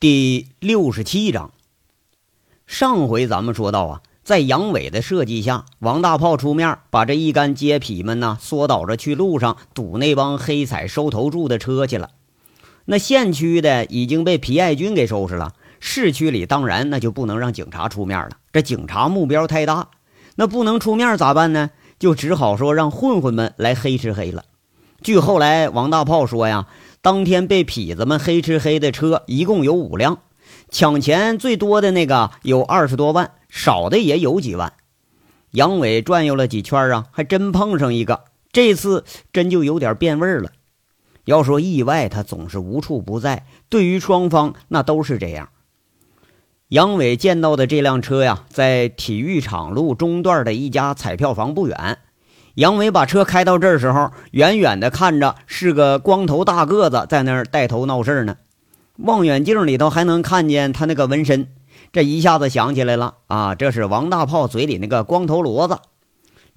第六十七章，上回咱们说到啊，在杨伟的设计下，王大炮出面把这一干街痞们呢缩倒着去路上堵那帮黑彩收头柱的车去了。那县区的已经被皮爱军给收拾了，市区里当然那就不能让警察出面了，这警察目标太大，那不能出面咋办呢？就只好说让混混们来黑吃黑了。据后来王大炮说呀。当天被痞子们黑吃黑的车一共有五辆，抢钱最多的那个有二十多万，少的也有几万。杨伟转悠了几圈啊，还真碰上一个，这次真就有点变味了。要说意外，他总是无处不在，对于双方那都是这样。杨伟见到的这辆车呀，在体育场路中段的一家彩票房不远。杨伟把车开到这儿时候，远远的看着是个光头大个子在那儿带头闹事呢。望远镜里头还能看见他那个纹身，这一下子想起来了啊，这是王大炮嘴里那个光头骡子。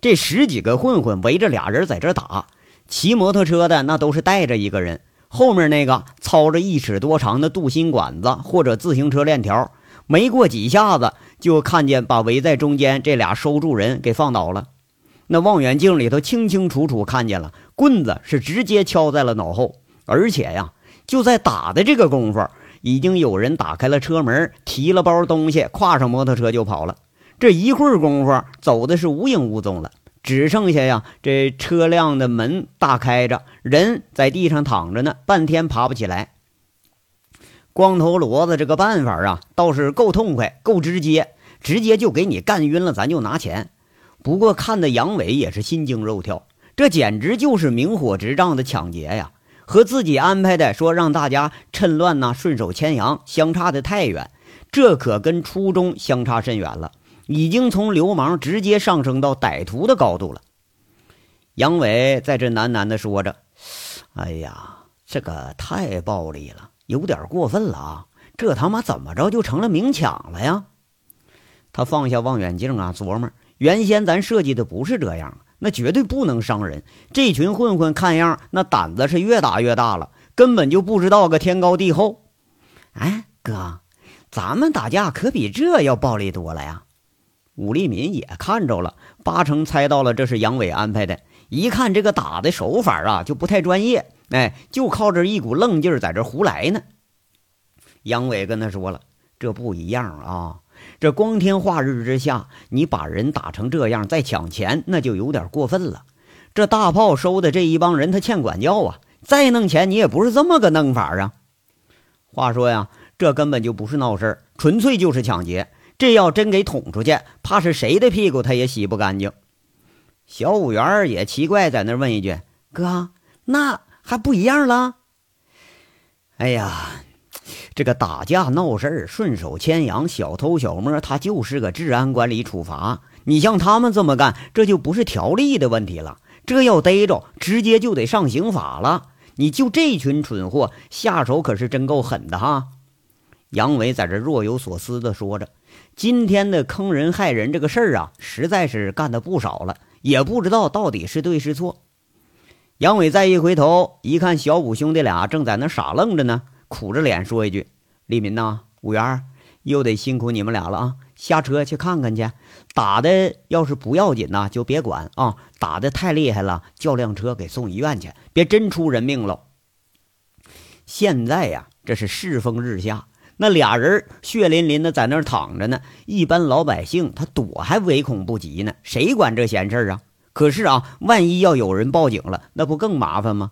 这十几个混混围着俩人在这打，骑摩托车的那都是带着一个人，后面那个操着一尺多长的镀锌管子或者自行车链条，没过几下子就看见把围在中间这俩收住人给放倒了。那望远镜里头清清楚楚看见了，棍子是直接敲在了脑后，而且呀，就在打的这个功夫，已经有人打开了车门，提了包东西，跨上摩托车就跑了。这一会儿功夫，走的是无影无踪了，只剩下呀，这车辆的门大开着，人在地上躺着呢，半天爬不起来。光头骡子这个办法啊，倒是够痛快，够直接，直接就给你干晕了，咱就拿钱。不过看的杨伟也是心惊肉跳，这简直就是明火执仗的抢劫呀！和自己安排的说让大家趁乱呐顺手牵羊，相差的太远，这可跟初衷相差甚远了，已经从流氓直接上升到歹徒的高度了。杨伟在这喃喃地说着：“哎呀，这个太暴力了，有点过分了啊！这他妈怎么着就成了明抢了呀？”他放下望远镜啊，琢磨。原先咱设计的不是这样，那绝对不能伤人。这群混混看样，那胆子是越打越大了，根本就不知道个天高地厚。哎，哥，咱们打架可比这要暴力多了呀！武立民也看着了，八成猜到了这是杨伟安排的。一看这个打的手法啊，就不太专业，哎，就靠着一股愣劲儿在这胡来呢。杨伟跟他说了，这不一样啊。这光天化日之下，你把人打成这样，再抢钱，那就有点过分了。这大炮收的这一帮人，他欠管教啊！再弄钱，你也不是这么个弄法啊。话说呀，这根本就不是闹事，纯粹就是抢劫。这要真给捅出去，怕是谁的屁股他也洗不干净。小五元也奇怪，在那问一句：“哥，那还不一样了？”哎呀。这个打架闹事儿、顺手牵羊、小偷小摸，他就是个治安管理处罚。你像他们这么干，这就不是条例的问题了，这要逮着，直接就得上刑法了。你就这群蠢货，下手可是真够狠的哈！杨伟在这若有所思地说着：“今天的坑人害人这个事儿啊，实在是干的不少了，也不知道到底是对是错。”杨伟再一回头，一看小五兄弟俩正在那傻愣着呢。苦着脸说一句：“李民呐，五元又得辛苦你们俩了啊！下车去看看去。打的要是不要紧呐，就别管啊；打的太厉害了，叫辆车给送医院去，别真出人命了。”现在呀，这是世风日下，那俩人血淋淋的在那儿躺着呢。一般老百姓他躲还唯恐不及呢，谁管这闲事啊？可是啊，万一要有人报警了，那不更麻烦吗？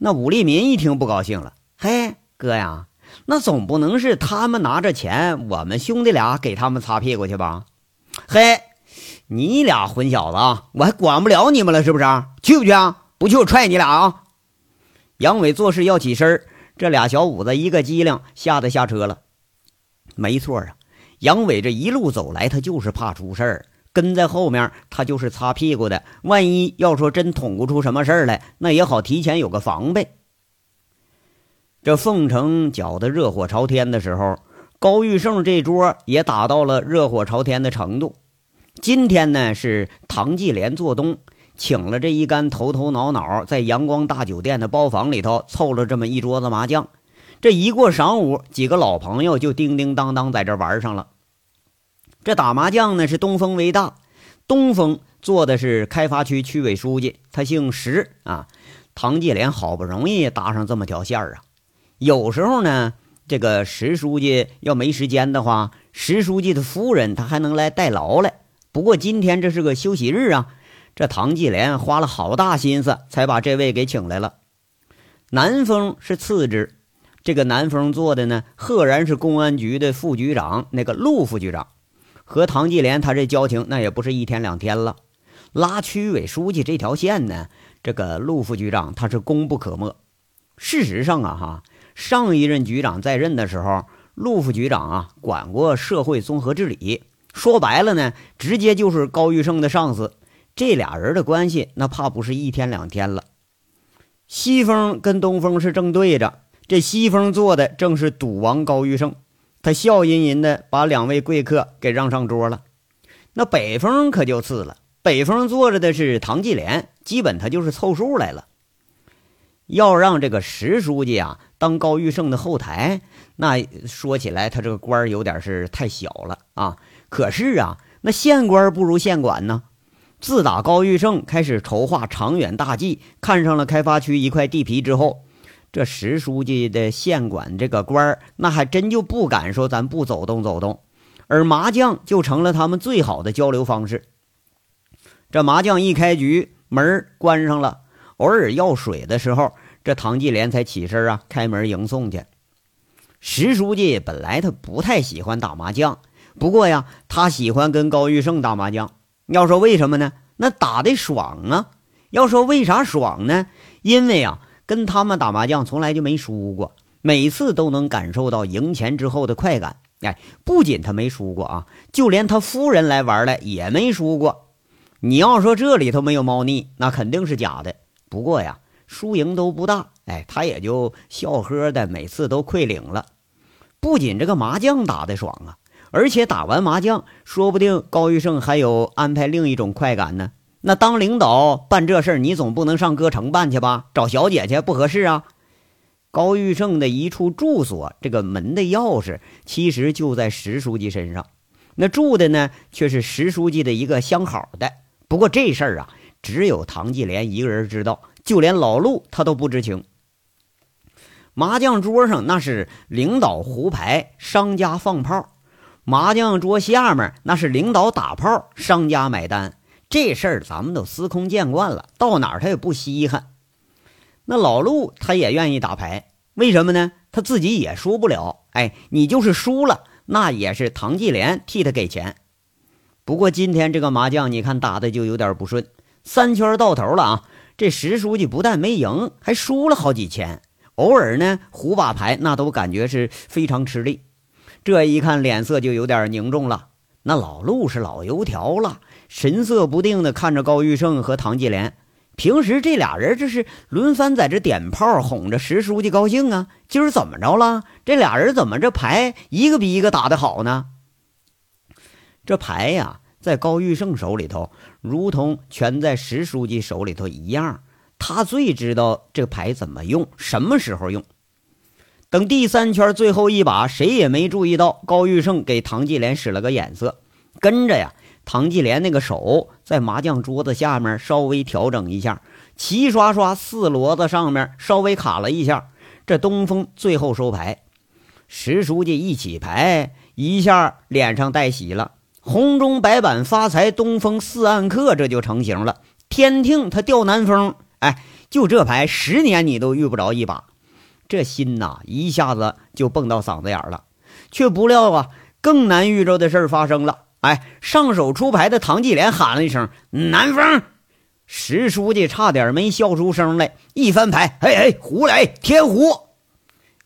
那武立民一听不高兴了，嘿。哥呀，那总不能是他们拿着钱，我们兄弟俩给他们擦屁股去吧？嘿，你俩混小子，我还管不了你们了，是不是？去不去啊？不去我踹你俩啊！杨伟做事要起身这俩小五子一个机灵，吓得下车了。没错啊，杨伟这一路走来，他就是怕出事儿，跟在后面他就是擦屁股的。万一要说真捅咕出什么事儿来，那也好提前有个防备。这凤城搅得热火朝天的时候，高玉胜这桌也打到了热火朝天的程度。今天呢是唐继莲做东，请了这一干头头脑脑在阳光大酒店的包房里头凑了这么一桌子麻将。这一过晌午，几个老朋友就叮叮当当在这玩上了。这打麻将呢是东风为大，东风做的是开发区区委书记，他姓石啊。唐继莲好不容易搭上这么条线儿啊，有时候呢，这个石书记要没时间的话，石书记的夫人他还能来代劳来。不过今天这是个休息日啊，这唐继莲花了好大心思才把这位给请来了。南风是次之，这个南风做的呢，赫然是公安局的副局长，那个陆副局长。和唐继莲他这交情那也不是一天两天了，拉区委书记这条线呢，这个陆副局长他是功不可没。事实上啊，哈，上一任局长在任的时候，陆副局长啊管过社会综合治理，说白了呢，直接就是高玉胜的上司。这俩人的关系那怕不是一天两天了。西风跟东风是正对着，这西风坐的正是赌王高玉胜。他笑吟吟的把两位贵客给让上桌了，那北风可就次了。北风坐着的是唐继莲，基本他就是凑数来了。要让这个石书记啊当高玉胜的后台，那说起来他这个官儿有点是太小了啊。可是啊，那县官不如县管呢。自打高玉胜开始筹划长远大计，看上了开发区一块地皮之后。这石书记的县管这个官儿，那还真就不敢说咱不走动走动，而麻将就成了他们最好的交流方式。这麻将一开局，门关上了，偶尔要水的时候，这唐继莲才起身啊，开门迎送去。石书记本来他不太喜欢打麻将，不过呀，他喜欢跟高玉胜打麻将。要说为什么呢？那打的爽啊！要说为啥爽呢？因为啊。跟他们打麻将从来就没输过，每次都能感受到赢钱之后的快感。哎，不仅他没输过啊，就连他夫人来玩了也没输过。你要说这里头没有猫腻，那肯定是假的。不过呀，输赢都不大，哎，他也就笑呵的，每次都亏领了。不仅这个麻将打得爽啊，而且打完麻将，说不定高玉胜还有安排另一种快感呢。那当领导办这事，你总不能上歌城办去吧？找小姐去不合适啊。高玉胜的一处住所，这个门的钥匙其实就在石书记身上，那住的呢却是石书记的一个相好的。不过这事儿啊，只有唐继莲一个人知道，就连老陆他都不知情。麻将桌上那是领导胡牌，商家放炮；麻将桌下面那是领导打炮，商家买单。这事儿咱们都司空见惯了，到哪儿他也不稀罕。那老陆他也愿意打牌，为什么呢？他自己也输不了。哎，你就是输了，那也是唐继莲替他给钱。不过今天这个麻将，你看打的就有点不顺，三圈到头了啊！这石书记不但没赢，还输了好几千。偶尔呢胡把牌，那都感觉是非常吃力。这一看脸色就有点凝重了。那老陆是老油条了。神色不定地看着高玉胜和唐继莲，平时这俩人这是轮番在这点炮哄着石书记高兴啊。今儿怎么着了？这俩人怎么这牌一个比一个打得好呢？这牌呀，在高玉胜手里头，如同全在石书记手里头一样。他最知道这牌怎么用，什么时候用。等第三圈最后一把，谁也没注意到高玉胜给唐继莲使了个眼色，跟着呀。唐继莲那个手在麻将桌子下面稍微调整一下，齐刷刷四骡子上面稍微卡了一下。这东风最后收牌，石书记一起牌，一下脸上带喜了，红中白板发财，东风四暗刻，这就成型了。天听他吊南风，哎，就这牌十年你都遇不着一把，这心呐一下子就蹦到嗓子眼了。却不料啊，更难遇着的事发生了。哎，上手出牌的唐继莲喊了一声“南风”，石书记差点没笑出声来。一翻牌，嘿嘿，胡来天胡。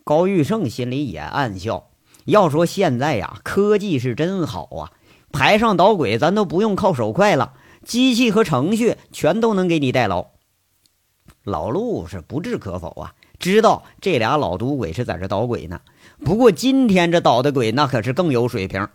高玉胜心里也暗笑。要说现在呀，科技是真好啊，台上捣鬼咱都不用靠手快了，机器和程序全都能给你代劳。老陆是不置可否啊，知道这俩老赌鬼是在这捣鬼呢。不过今天这捣的鬼那可是更有水平。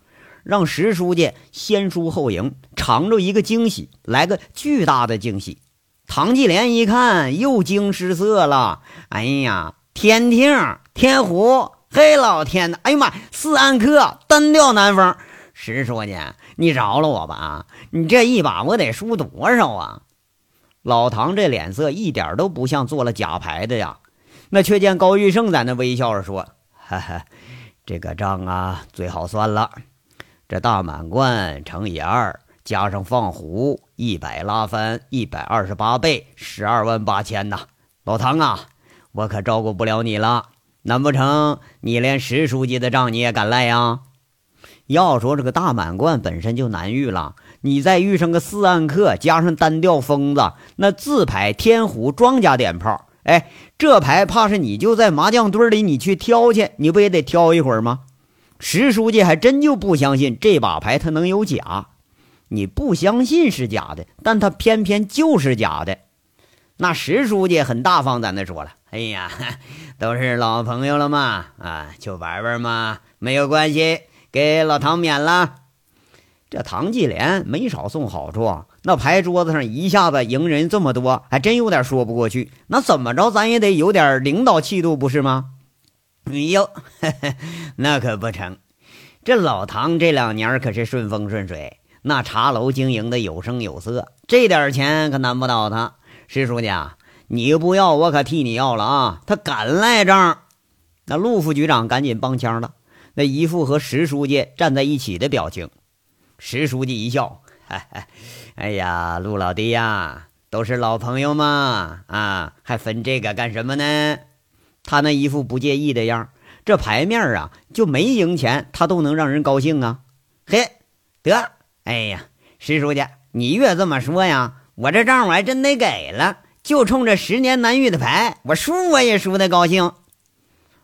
让石书记先输后赢，尝着一个惊喜，来个巨大的惊喜。唐继莲一看，又惊失色了。哎呀，天听天虎，嘿，老天呐！哎呀妈，四安克单调南风。石书记，你饶了我吧啊！你这一把我得输多少啊？老唐这脸色一点都不像做了假牌的呀。那却见高玉胜在那微笑着说：“哈哈，这个账啊最好算了。这大满贯乘以二，加上放虎一百拉翻一百二十八倍，十二万八千呐！老唐啊，我可照顾不了你了。难不成你连石书记的账你也敢赖呀？要说这个大满贯本身就难遇了，你再遇上个四暗克，加上单调疯子，那自牌天虎庄家点炮。”哎，这牌怕是你就在麻将堆里，你去挑去，你不也得挑一会儿吗？石书记还真就不相信这把牌他能有假，你不相信是假的，但他偏偏就是假的。那石书记很大方，在那说了：“哎呀，都是老朋友了嘛，啊，就玩玩嘛，没有关系，给老唐免了。”这唐继莲没少送好处。那牌桌子上一下子赢人这么多，还真有点说不过去。那怎么着，咱也得有点领导气度，不是吗？哎呦，那可不成。这老唐这两年可是顺风顺水，那茶楼经营的有声有色，这点钱可难不倒他。石书记，你不要，我可替你要了啊！他敢赖账。那陆副局长赶紧帮腔了，那一副和石书记站在一起的表情。石书记一笑。哎呀，陆老弟呀，都是老朋友嘛，啊，还分这个干什么呢？他那一副不介意的样这牌面啊，就没赢钱，他都能让人高兴啊。嘿，得，哎呀，石书记，你越这么说呀，我这账我还真得给了。就冲这十年难遇的牌，我输我也输的高兴。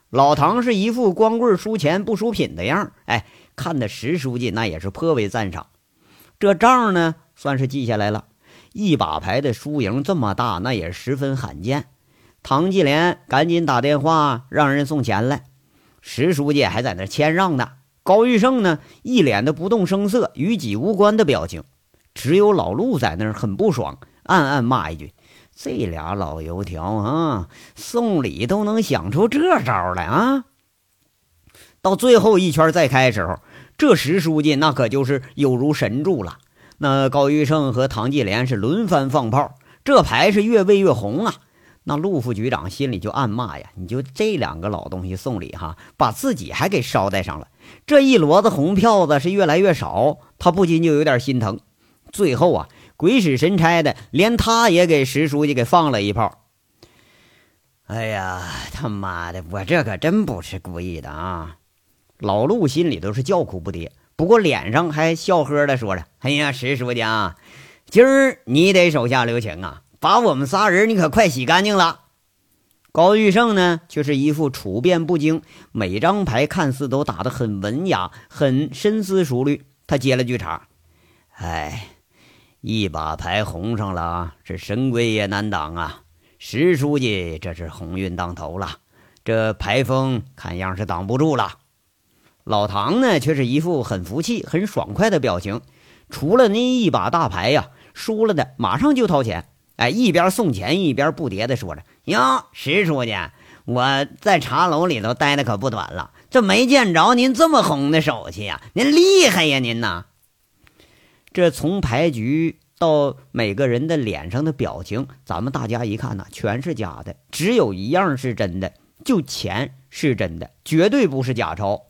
老唐是一副光棍输钱不输品的样哎，看的石书记那也是颇为赞赏。这账呢，算是记下来了。一把牌的输赢这么大，那也十分罕见。唐继莲赶紧打电话让人送钱来，石书记还在那谦让呢。高玉胜呢，一脸的不动声色、与己无关的表情。只有老陆在那儿很不爽，暗暗骂一句：“这俩老油条啊，送礼都能想出这招来啊！”到最后一圈再开时候。这石书记那可就是有如神助了。那高玉胜和唐继莲是轮番放炮，这牌是越喂越红啊。那陆副局长心里就暗骂呀：“你就这两个老东西送礼哈，把自己还给捎带上了。这一摞子红票子是越来越少，他不禁就有点心疼。最后啊，鬼使神差的，连他也给石书记给放了一炮。哎呀，他妈的，我这可真不是故意的啊！”老陆心里都是叫苦不迭，不过脸上还笑呵的说着：“哎呀，石书记啊，今儿你得手下留情啊，把我们仨人你可快洗干净了。”高玉胜呢，却是一副处变不惊，每张牌看似都打得很文雅，很深思熟虑。他接了句茬：“哎，一把牌红上了，这神龟也难挡啊。石书记这是鸿运当头了，这牌风看样是挡不住了。”老唐呢，却是一副很服气、很爽快的表情。除了那一把大牌呀，输了的马上就掏钱。哎，一边送钱一边不迭的说着：“哟，石书记，我在茶楼里头待的可不短了，这没见着您这么红的手气呀！您厉害呀，您呐！这从牌局到每个人的脸上的表情，咱们大家一看呐，全是假的，只有一样是真的，就钱是真的，绝对不是假钞。”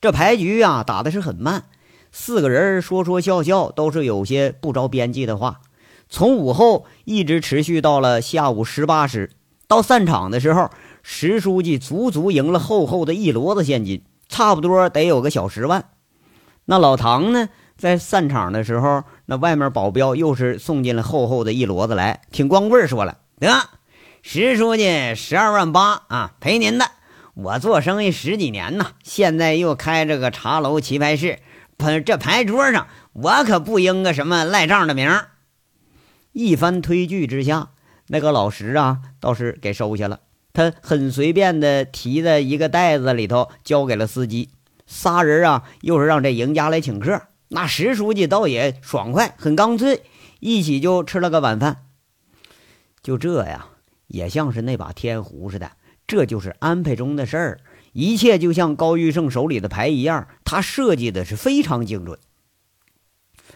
这牌局啊，打的是很慢，四个人说说笑笑，都是有些不着边际的话。从午后一直持续到了下午十八时，到散场的时候，石书记足足赢了厚厚的一摞子现金，差不多得有个小十万。那老唐呢，在散场的时候，那外面保镖又是送进了厚厚的一摞子来，听光棍说了：“得，石书记十二万八啊，赔您的。”我做生意十几年呢，现在又开着个茶楼棋牌室，这牌桌上我可不应个什么赖账的名儿。一番推拒之下，那个老石啊倒是给收下了，他很随便的提在一个袋子里头交给了司机。仨人啊又是让这赢家来请客，那石书记倒也爽快，很干脆，一起就吃了个晚饭。就这呀，也像是那把天胡似的。这就是安排中的事儿，一切就像高玉胜手里的牌一样，他设计的是非常精准。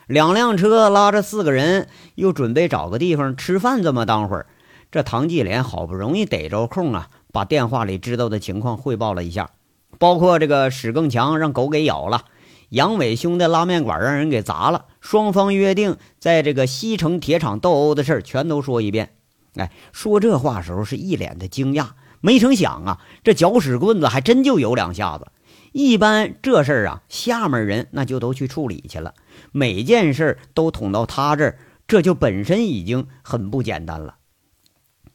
两辆车拉着四个人，又准备找个地方吃饭。这么当会儿，这唐继莲好不容易逮着空啊，把电话里知道的情况汇报了一下，包括这个史更强让狗给咬了，杨伟兄的拉面馆让人给砸了，双方约定在这个西城铁厂斗殴的事儿全都说一遍。哎，说这话时候是一脸的惊讶，没成想啊，这搅屎棍子还真就有两下子。一般这事儿啊，下面人那就都去处理去了。每件事都捅到他这儿，这就本身已经很不简单了。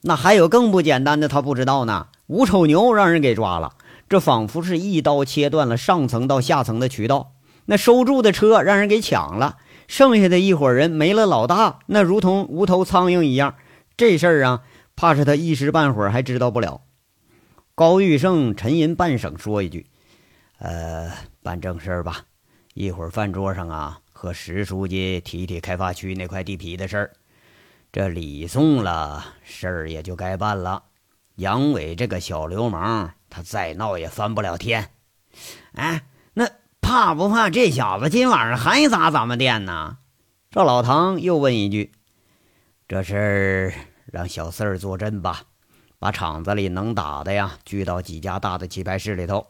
那还有更不简单的，他不知道呢。吴丑牛让人给抓了，这仿佛是一刀切断了上层到下层的渠道。那收住的车让人给抢了，剩下的一伙人没了老大，那如同无头苍蝇一样。这事儿啊，怕是他一时半会儿还知道不了。高玉胜沉吟半晌，说一句：“呃，办正事儿吧。一会儿饭桌上啊。”和石书记提提开发区那块地皮的事儿，这礼送了，事儿也就该办了。杨伟这个小流氓，他再闹也翻不了天。哎，怕不怕这小子今晚上还砸咱们店呢？赵老唐又问一句：“这事儿让小四儿坐镇吧，把厂子里能打的呀聚到几家大的棋牌室里头。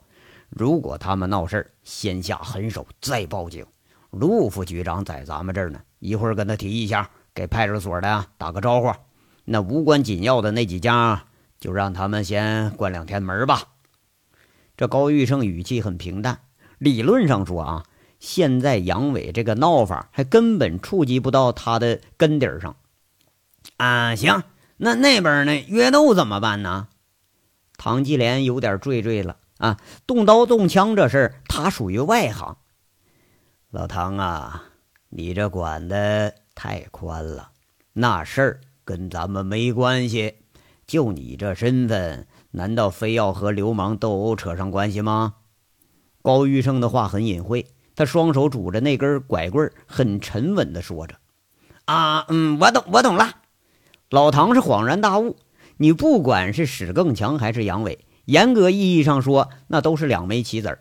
如果他们闹事儿，先下狠手，再报警。”陆副局长在咱们这儿呢，一会儿跟他提一下，给派出所的打个招呼。那无关紧要的那几家，就让他们先关两天门吧。这高玉胜语气很平淡。理论上说啊，现在杨伟这个闹法还根本触及不到他的根底上。啊，行，那那边呢？约斗怎么办呢？唐继莲有点惴惴了啊，动刀动枪这事儿，他属于外行。老唐啊，你这管的太宽了，那事儿跟咱们没关系。就你这身份，难道非要和流氓斗殴扯上关系吗？高玉胜的话很隐晦，他双手拄着那根拐棍，很沉稳地说着：“啊，嗯，我懂，我懂了。”老唐是恍然大悟，你不管是史更强还是杨伟，严格意义上说，那都是两枚棋子儿。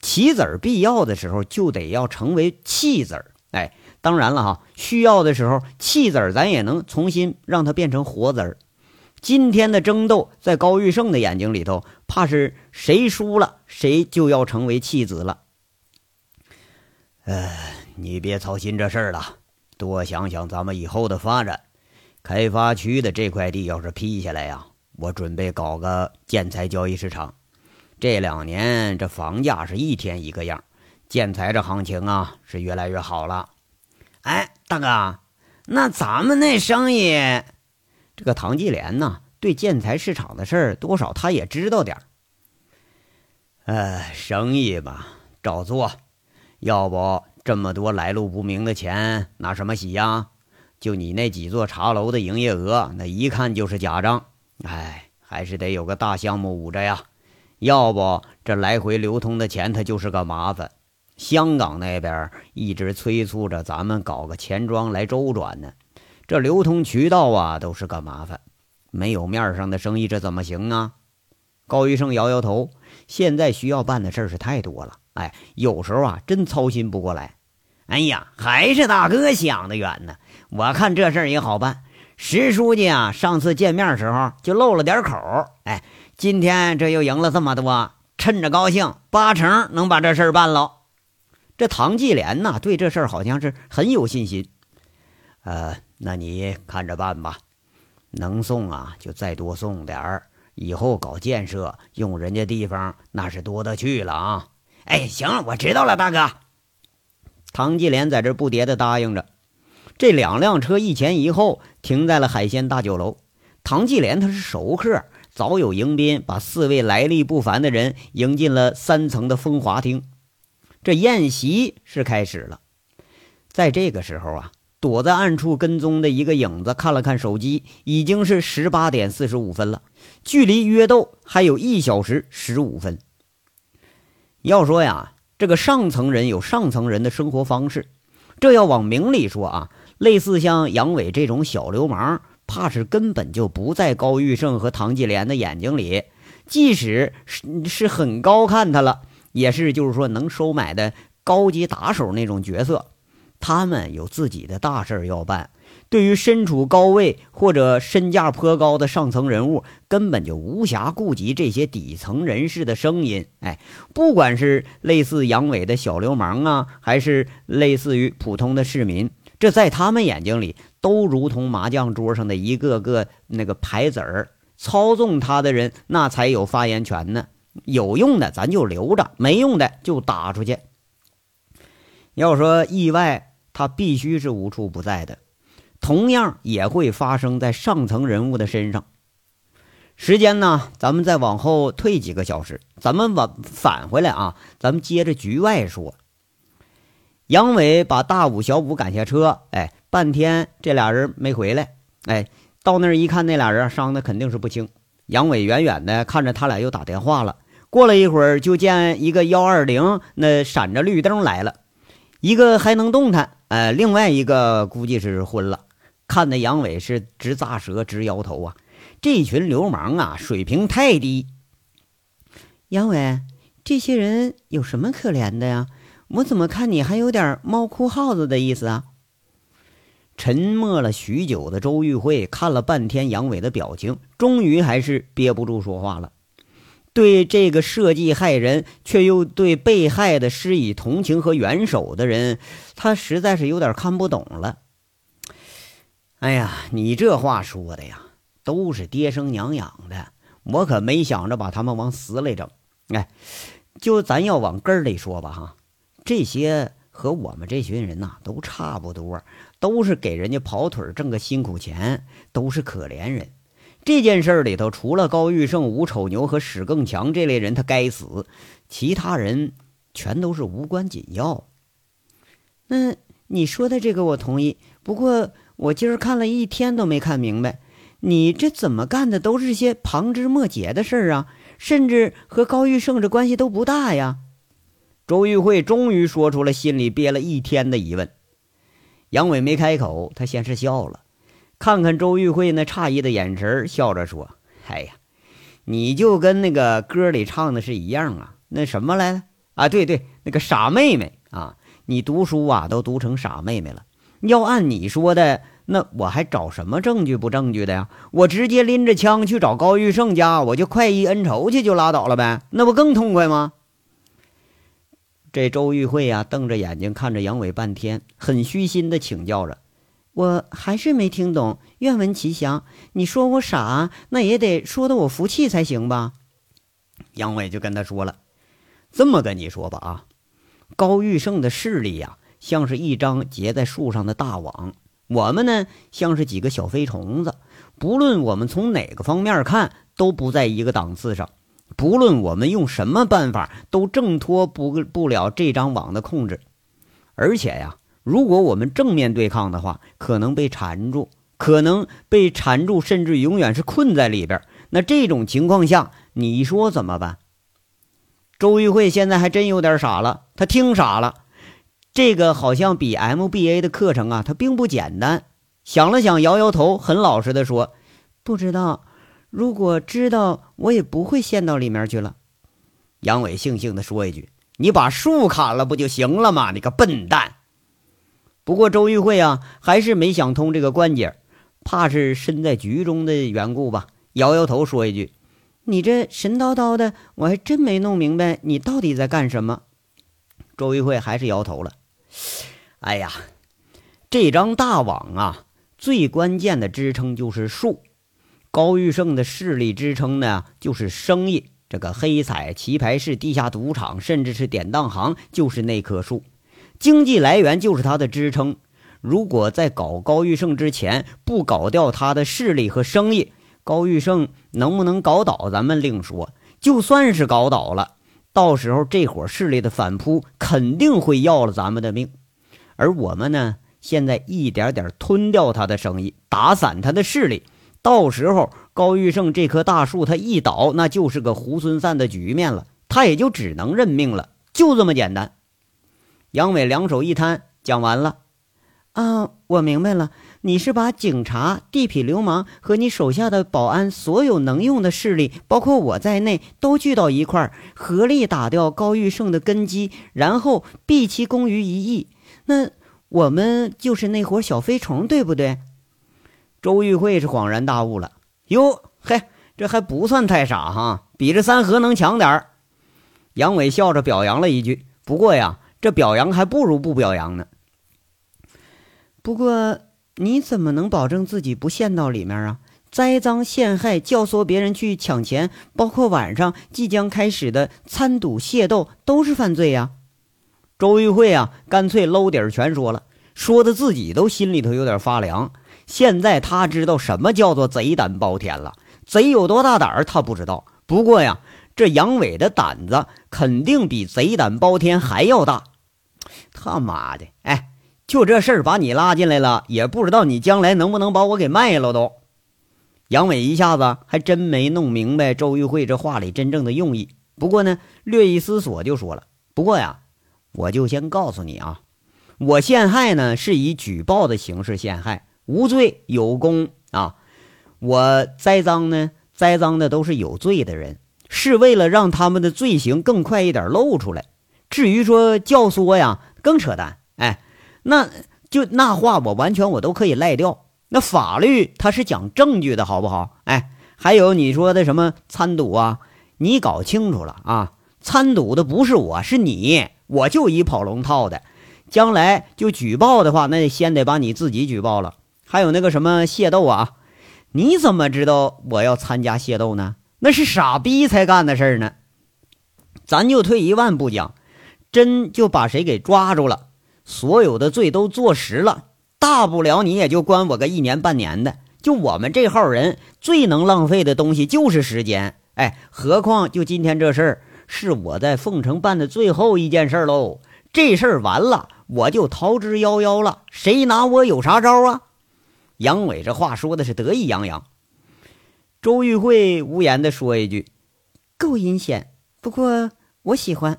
棋子儿必要的时候就得要成为弃子儿，哎，当然了哈，需要的时候弃子儿咱也能重新让它变成活子儿。今天的争斗在高玉胜的眼睛里头，怕是谁输了谁就要成为弃子了。呃，你别操心这事儿了，多想想咱们以后的发展。开发区的这块地要是批下来呀，我准备搞个建材交易市场。这两年这房价是一天一个样，建材这行情啊是越来越好了。哎，大哥，那咱们那生意，这个唐继莲呢，对建材市场的事儿多少他也知道点儿。哎，生意吧，照做。要不这么多来路不明的钱，拿什么洗呀？就你那几座茶楼的营业额，那一看就是假账。哎，还是得有个大项目捂着呀。要不这来回流通的钱，它就是个麻烦。香港那边一直催促着咱们搞个钱庄来周转呢，这流通渠道啊都是个麻烦。没有面上的生意，这怎么行啊？高医生摇摇头，现在需要办的事儿是太多了，哎，有时候啊真操心不过来。哎呀，还是大哥想的远呢。我看这事儿也好办。石书记啊，上次见面时候就露了点口，哎。今天这又赢了这么多，趁着高兴，八成能把这事儿办了。这唐继莲呐，对这事儿好像是很有信心。呃，那你看着办吧，能送啊就再多送点儿，以后搞建设用人家地方那是多得去了啊。哎，行，我知道了，大哥。唐继莲在这不迭的答应着。这两辆车一前一后停在了海鲜大酒楼。唐继莲他是熟客。早有迎宾，把四位来历不凡的人迎进了三层的风华厅。这宴席是开始了。在这个时候啊，躲在暗处跟踪的一个影子看了看手机，已经是十八点四十五分了，距离约斗还有一小时十五分。要说呀，这个上层人有上层人的生活方式，这要往明里说啊，类似像杨伟这种小流氓。怕是根本就不在高玉胜和唐继莲的眼睛里，即使是是很高看他了，也是就是说能收买的高级打手那种角色。他们有自己的大事要办，对于身处高位或者身价颇高的上层人物，根本就无暇顾及这些底层人士的声音。哎，不管是类似杨伟的小流氓啊，还是类似于普通的市民，这在他们眼睛里都如同麻将桌上的一个个那个牌子儿。操纵他的人，那才有发言权呢。有用的咱就留着，没用的就打出去。要说意外。他必须是无处不在的，同样也会发生在上层人物的身上。时间呢，咱们再往后退几个小时，咱们往返回来啊，咱们接着局外说。杨伟把大武、小武赶下车，哎，半天这俩人没回来，哎，到那儿一看，那俩人伤的肯定是不轻。杨伟远远的看着他俩又打电话了，过了一会儿，就见一个幺二零那闪着绿灯来了。一个还能动弹，呃，另外一个估计是昏了。看的杨伟是直咂舌，直摇头啊！这群流氓啊，水平太低。杨伟，这些人有什么可怜的呀？我怎么看你还有点猫哭耗子的意思啊？沉默了许久的周玉慧看了半天杨伟的表情，终于还是憋不住说话了。对这个设计害人，却又对被害的施以同情和援手的人，他实在是有点看不懂了。哎呀，你这话说的呀，都是爹生娘养的，我可没想着把他们往死里整。哎，就咱要往根儿里说吧，哈，这些和我们这群人呐都差不多，都是给人家跑腿挣个辛苦钱，都是可怜人。这件事里头，除了高玉胜、吴丑牛和史更强这类人，他该死；其他人全都是无关紧要。那你说的这个我同意，不过我今儿看了一天都没看明白，你这怎么干的都是些旁枝末节的事儿啊，甚至和高玉胜这关系都不大呀。周玉慧终于说出了心里憋了一天的疑问。杨伟没开口，他先是笑了。看看周玉慧那诧异的眼神，笑着说：“哎呀，你就跟那个歌里唱的是一样啊。那什么来着啊？对对，那个傻妹妹啊，你读书啊都读成傻妹妹了。要按你说的，那我还找什么证据不证据的呀？我直接拎着枪去找高玉胜家，我就快意恩仇去就拉倒了呗，那不更痛快吗？”这周玉慧呀，瞪着眼睛看着杨伟半天，很虚心的请教着。我还是没听懂，愿闻其详。你说我傻，那也得说的我服气才行吧？杨伟就跟他说了：“这么跟你说吧，啊，高玉胜的势力呀，像是一张结在树上的大网，我们呢，像是几个小飞虫子。不论我们从哪个方面看，都不在一个档次上。不论我们用什么办法，都挣脱不不了这张网的控制。而且呀。”如果我们正面对抗的话，可能被缠住，可能被缠住，甚至永远是困在里边。那这种情况下，你说怎么办？周玉慧现在还真有点傻了，她听傻了。这个好像比 MBA 的课程啊，它并不简单。想了想，摇摇头，很老实的说：“不知道。如果知道，我也不会陷到里面去了。”杨伟悻悻的说一句：“你把树砍了不就行了吗？你个笨蛋！”不过周玉慧啊，还是没想通这个关节，怕是身在局中的缘故吧，摇摇头说一句：“你这神叨叨的，我还真没弄明白你到底在干什么。”周玉慧还是摇头了。哎呀，这张大网啊，最关键的支撑就是树。高玉胜的势力支撑呢，就是生意。这个黑彩棋牌室、地下赌场，甚至是典当行，就是那棵树。经济来源就是他的支撑。如果在搞高玉胜之前不搞掉他的势力和生意，高玉胜能不能搞倒咱们另说。就算是搞倒了，到时候这伙势力的反扑肯定会要了咱们的命。而我们呢，现在一点点吞掉他的生意，打散他的势力。到时候高玉胜这棵大树他一倒，那就是个猢狲散的局面了。他也就只能认命了，就这么简单。杨伟两手一摊，讲完了。啊，我明白了，你是把警察、地痞流氓和你手下的保安所有能用的势力，包括我在内，都聚到一块儿，合力打掉高玉胜的根基，然后毕其功于一役。那我们就是那伙小飞虫，对不对？周玉慧是恍然大悟了，哟，嘿，这还不算太傻哈，比这三河能强点儿。杨伟笑着表扬了一句，不过呀，这表扬还不如不表扬呢。不过，你怎么能保证自己不陷到里面啊？栽赃陷害、教唆别人去抢钱，包括晚上即将开始的参赌械斗，都是犯罪呀！周玉慧啊，干脆搂底儿全说了，说的自己都心里头有点发凉。现在他知道什么叫做贼胆包天了，贼有多大胆儿他不知道。不过呀，这杨伟的胆子肯定比贼胆包天还要大。他妈的，哎！就这事儿把你拉进来了，也不知道你将来能不能把我给卖了都。杨伟一下子还真没弄明白周玉慧这话里真正的用意。不过呢，略一思索就说了：“不过呀，我就先告诉你啊，我陷害呢是以举报的形式陷害，无罪有功啊。我栽赃呢，栽赃的都是有罪的人，是为了让他们的罪行更快一点露出来。至于说教唆呀，更扯淡。哎。”那就那话，我完全我都可以赖掉。那法律它是讲证据的，好不好？哎，还有你说的什么参赌啊？你搞清楚了啊！参赌的不是我，是你，我就一跑龙套的。将来就举报的话，那先得把你自己举报了。还有那个什么械斗啊？你怎么知道我要参加械斗呢？那是傻逼才干的事儿呢。咱就退一万步讲，真就把谁给抓住了。所有的罪都坐实了，大不了你也就关我个一年半年的。就我们这号人最能浪费的东西就是时间，哎，何况就今天这事儿是我在凤城办的最后一件事喽。这事儿完了，我就逃之夭夭了，谁拿我有啥招啊？杨伟这话说的是得意洋洋。周玉慧无言的说一句：“够阴险，不过我喜欢。”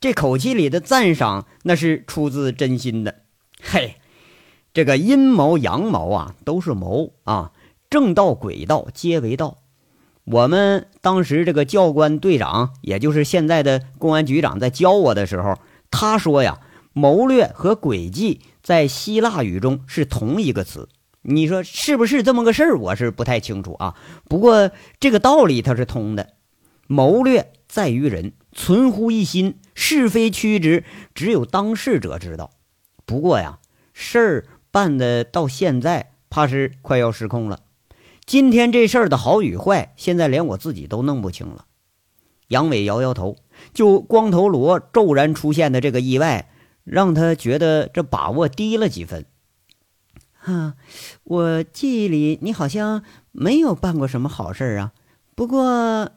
这口气里的赞赏，那是出自真心的。嘿，这个阴谋阳谋啊，都是谋啊，正道诡道皆为道。我们当时这个教官队长，也就是现在的公安局长，在教我的时候，他说呀，谋略和诡计在希腊语中是同一个词。你说是不是这么个事儿？我是不太清楚啊。不过这个道理它是通的，谋略在于人。存乎一心，是非曲直，只有当事者知道。不过呀，事儿办的到现在，怕是快要失控了。今天这事儿的好与坏，现在连我自己都弄不清了。杨伟摇摇头，就光头罗骤然出现的这个意外，让他觉得这把握低了几分。哈，我记忆里你好像没有办过什么好事啊。不过。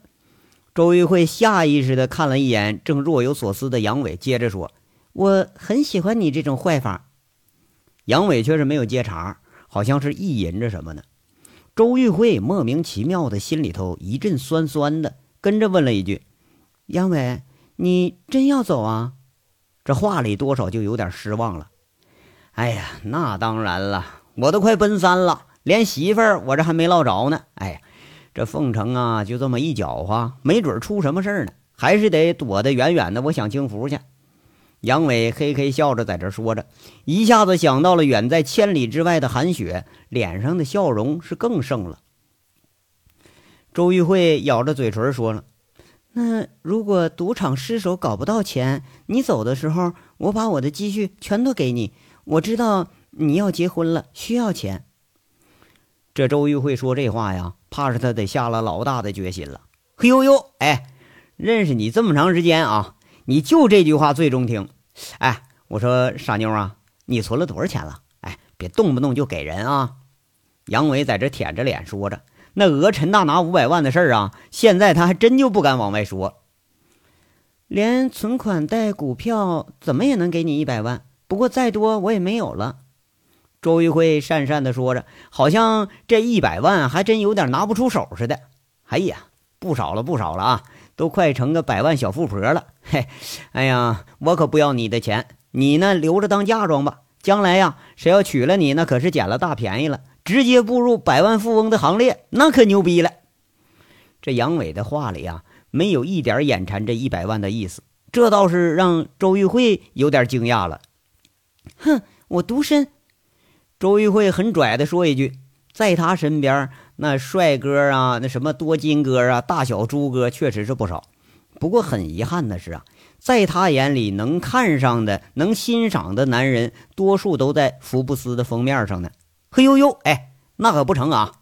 周玉慧下意识的看了一眼正若有所思的杨伟，接着说：“我很喜欢你这种坏法。”杨伟却是没有接茬，好像是意淫着什么呢。周玉慧莫名其妙的心里头一阵酸酸的，跟着问了一句：“杨伟，你真要走啊？”这话里多少就有点失望了。哎呀，那当然了，我都快奔三了，连媳妇儿我这还没落着呢。哎呀。这凤城啊，就这么一搅和，没准出什么事儿呢，还是得躲得远远的。我享清福去。杨伟嘿嘿笑着在这说着，一下子想到了远在千里之外的韩雪，脸上的笑容是更盛了。周玉慧咬着嘴唇说了：“那如果赌场失手搞不到钱，你走的时候，我把我的积蓄全都给你。我知道你要结婚了，需要钱。”这周玉慧说这话呀。怕是他得下了老大的决心了。嘿呦呦，哎，认识你这么长时间啊，你就这句话最中听。哎，我说傻妞啊，你存了多少钱了？哎，别动不动就给人啊。杨伟在这舔着脸说着，那讹陈大拿五百万的事儿啊，现在他还真就不敢往外说。连存款带股票，怎么也能给你一百万。不过再多我也没有了。周玉慧讪讪地说着，好像这一百万还真有点拿不出手似的。哎呀，不少了，不少了啊，都快成个百万小富婆了。嘿，哎呀，我可不要你的钱，你呢留着当嫁妆吧。将来呀，谁要娶了你，那可是捡了大便宜了，直接步入百万富翁的行列，那可牛逼了。这杨伟的话里啊，没有一点眼馋这一百万的意思，这倒是让周玉慧有点惊讶了。哼，我独身。周玉慧很拽的说一句，在他身边，那帅哥啊，那什么多金哥啊，大小猪哥确实是不少。不过很遗憾的是啊，在他眼里能看上的、能欣赏的男人，多数都在福布斯的封面上呢。嘿呦呦，哎，那可不成啊！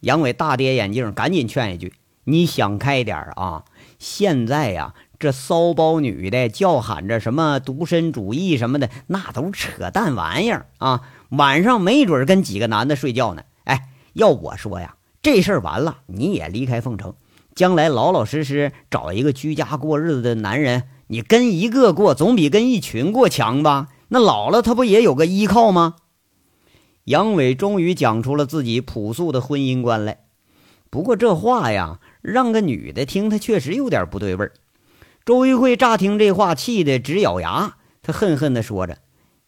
杨伟大跌眼镜，赶紧劝一句：“你想开点啊！现在呀，这骚包女的叫喊着什么独身主义什么的，那都是扯淡玩意儿啊！晚上没准跟几个男的睡觉呢。哎，要我说呀，这事儿完了，你也离开凤城。”将来老老实实找一个居家过日子的男人，你跟一个过总比跟一群过强吧？那老了他不也有个依靠吗？杨伟终于讲出了自己朴素的婚姻观来。不过这话呀，让个女的听，他确实有点不对味儿。周玉慧乍听这话，气得直咬牙，他恨恨地说着：“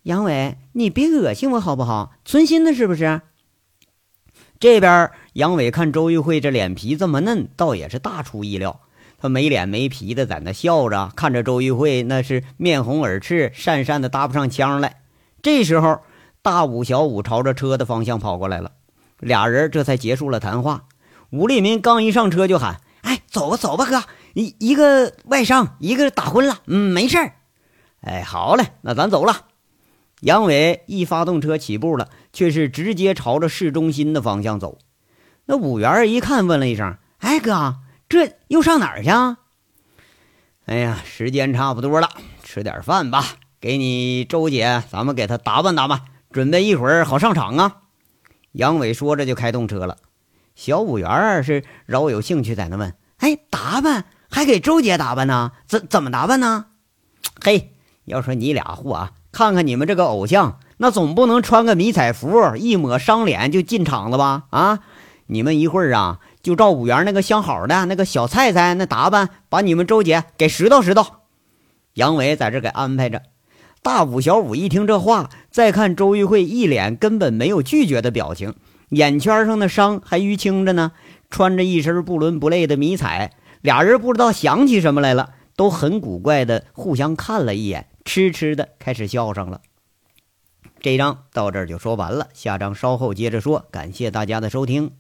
杨伟，你别恶心我好不好？存心的是不是？”这边杨伟看周玉慧这脸皮这么嫩，倒也是大出意料。他没脸没皮的在那笑着，看着周玉慧那是面红耳赤，讪讪的搭不上腔来。这时候，大武、小武朝着车的方向跑过来了，俩人这才结束了谈话。武立民刚一上车就喊：“哎，走吧，走吧，哥，一一个外伤，一个打昏了，嗯，没事儿。哎，好嘞，那咱走了。”杨伟一发动车起步了，却是直接朝着市中心的方向走。那五元一看，问了一声：“哎，哥，这又上哪儿去？”“哎呀，时间差不多了，吃点饭吧。给你周姐，咱们给她打扮打扮，准备一会儿好上场啊。”杨伟说着就开动车了。小五元是饶有兴趣在那问：“哎，打扮还给周姐打扮呢？怎怎么打扮呢？”“嘿，要说你俩货啊。”看看你们这个偶像，那总不能穿个迷彩服，一抹伤脸就进场了吧？啊！你们一会儿啊，就照五元那个相好的那个小菜菜那打扮，把你们周姐给拾掇拾掇。杨伟在这给安排着。大五、小五一听这话，再看周玉慧一脸根本没有拒绝的表情，眼圈上的伤还淤青着呢，穿着一身不伦不类的迷彩，俩人不知道想起什么来了，都很古怪的互相看了一眼。痴痴的开始笑上了。这章到这儿就说完了，下章稍后接着说。感谢大家的收听。